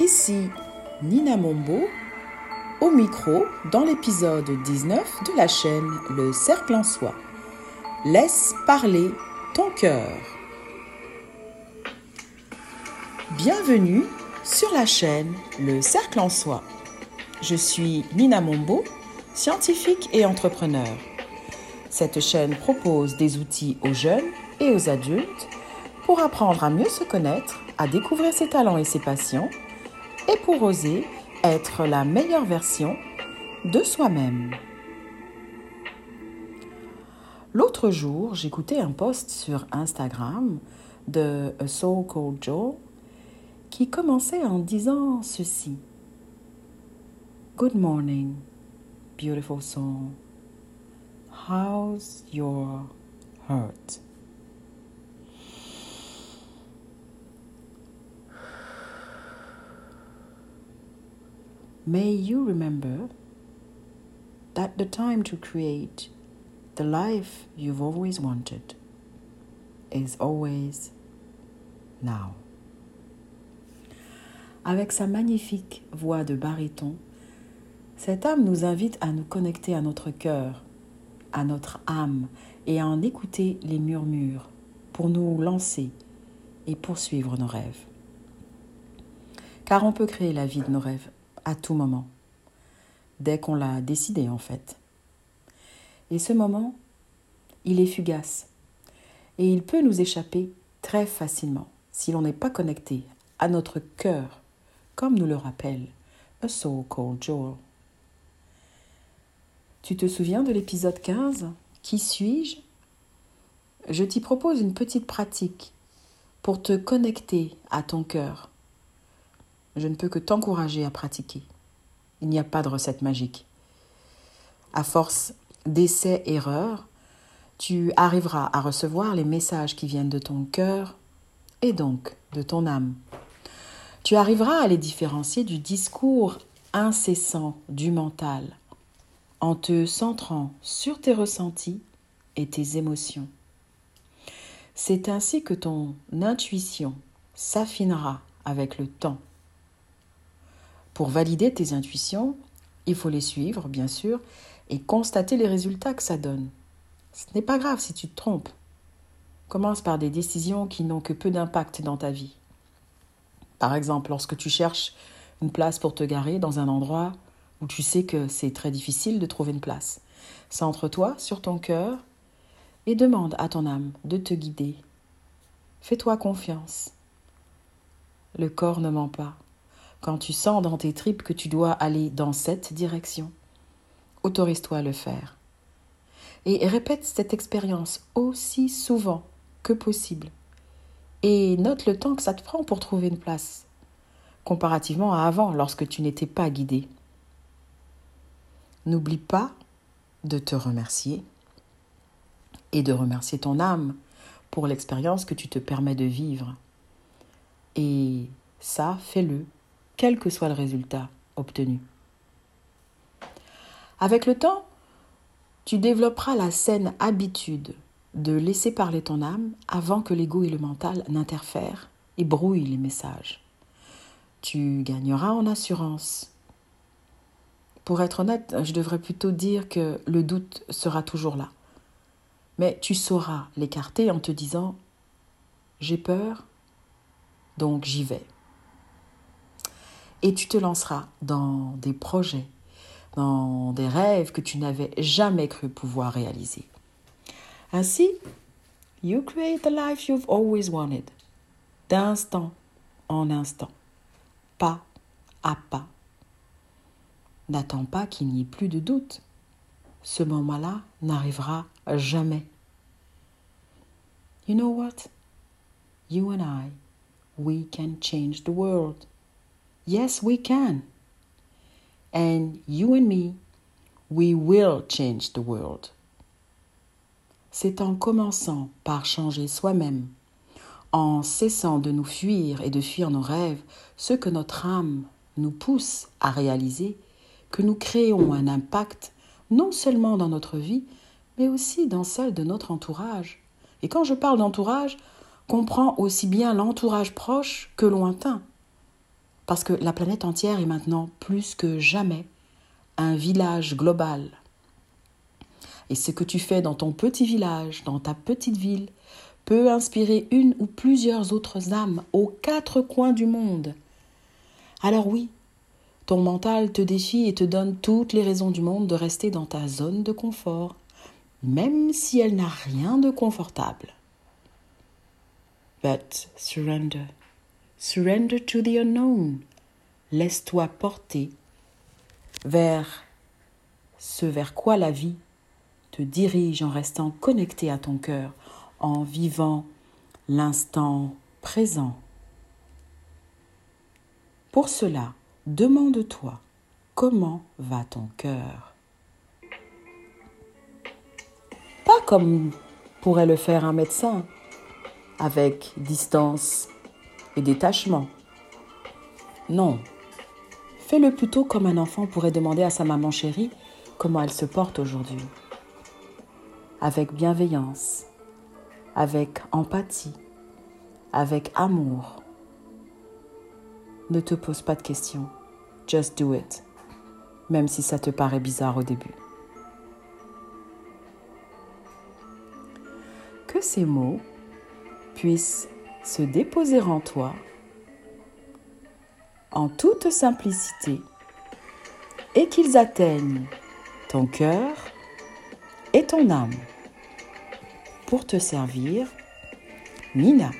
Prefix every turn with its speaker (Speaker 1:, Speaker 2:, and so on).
Speaker 1: Ici Nina Mombo au micro dans l'épisode 19 de la chaîne Le Cercle en Soi. Laisse parler ton cœur. Bienvenue sur la chaîne Le Cercle en Soi. Je suis Nina Mombo, scientifique et entrepreneur. Cette chaîne propose des outils aux jeunes et aux adultes pour apprendre à mieux se connaître, à découvrir ses talents et ses passions et pour oser être la meilleure version de soi-même. L'autre jour, j'écoutais un post sur Instagram de A Soul Called Joe qui commençait en disant ceci. Good morning, beautiful soul. How's your heart? May you remember that the time to create the life you've always wanted is always now. Avec sa magnifique voix de baryton, cette âme nous invite à nous connecter à notre cœur, à notre âme et à en écouter les murmures pour nous lancer et poursuivre nos rêves. Car on peut créer la vie de nos rêves à tout moment, dès qu'on l'a décidé en fait. Et ce moment, il est fugace. Et il peut nous échapper très facilement si l'on n'est pas connecté à notre cœur, comme nous le rappelle A Soul Called Joel. Tu te souviens de l'épisode 15 Qui suis-je? Je t'y propose une petite pratique pour te connecter à ton cœur je ne peux que t'encourager à pratiquer. Il n'y a pas de recette magique. À force d'essais-erreurs, tu arriveras à recevoir les messages qui viennent de ton cœur et donc de ton âme. Tu arriveras à les différencier du discours incessant du mental en te centrant sur tes ressentis et tes émotions. C'est ainsi que ton intuition s'affinera avec le temps. Pour valider tes intuitions, il faut les suivre, bien sûr, et constater les résultats que ça donne. Ce n'est pas grave si tu te trompes. Commence par des décisions qui n'ont que peu d'impact dans ta vie. Par exemple, lorsque tu cherches une place pour te garer dans un endroit où tu sais que c'est très difficile de trouver une place. Centre-toi sur ton cœur et demande à ton âme de te guider. Fais-toi confiance. Le corps ne ment pas quand tu sens dans tes tripes que tu dois aller dans cette direction. Autorise-toi à le faire. Et répète cette expérience aussi souvent que possible. Et note le temps que ça te prend pour trouver une place, comparativement à avant lorsque tu n'étais pas guidé. N'oublie pas de te remercier et de remercier ton âme pour l'expérience que tu te permets de vivre. Et ça, fais-le quel que soit le résultat obtenu. Avec le temps, tu développeras la saine habitude de laisser parler ton âme avant que l'ego et le mental n'interfèrent et brouillent les messages. Tu gagneras en assurance. Pour être honnête, je devrais plutôt dire que le doute sera toujours là. Mais tu sauras l'écarter en te disant J'ai peur, donc j'y vais et tu te lanceras dans des projets, dans des rêves que tu n'avais jamais cru pouvoir réaliser. Ainsi, you create the life you've always wanted, d'instant en instant, pas à pas. N'attends pas qu'il n'y ait plus de doute. Ce moment-là n'arrivera jamais. You know what? You and I, we can change the world. Yes, we can. And you and me, we will change the world. C'est en commençant par changer soi-même, en cessant de nous fuir et de fuir nos rêves, ce que notre âme nous pousse à réaliser, que nous créons un impact non seulement dans notre vie, mais aussi dans celle de notre entourage. Et quand je parle d'entourage, comprends aussi bien l'entourage proche que lointain Parce que la planète entière est maintenant plus que jamais un village global. Et ce que tu fais dans ton petit village, dans ta petite ville, peut inspirer une ou plusieurs autres âmes aux quatre coins du monde. Alors oui, ton mental te défie et te donne toutes les raisons du monde de rester dans ta zone de confort, même si elle n'a rien de confortable. But surrender. Surrender to the unknown. Laisse-toi porter vers ce vers quoi la vie te dirige en restant connecté à ton cœur, en vivant l'instant présent. Pour cela, demande-toi comment va ton cœur. Pas comme pourrait le faire un médecin, avec distance et détachement. Non, fais-le plutôt comme un enfant pourrait demander à sa maman chérie comment elle se porte aujourd'hui. Avec bienveillance, avec empathie, avec amour. Ne te pose pas de questions, just do it, même si ça te paraît bizarre au début. Que ces mots puissent se déposer en toi en toute simplicité et qu'ils atteignent ton cœur et ton âme. Pour te servir, Nina.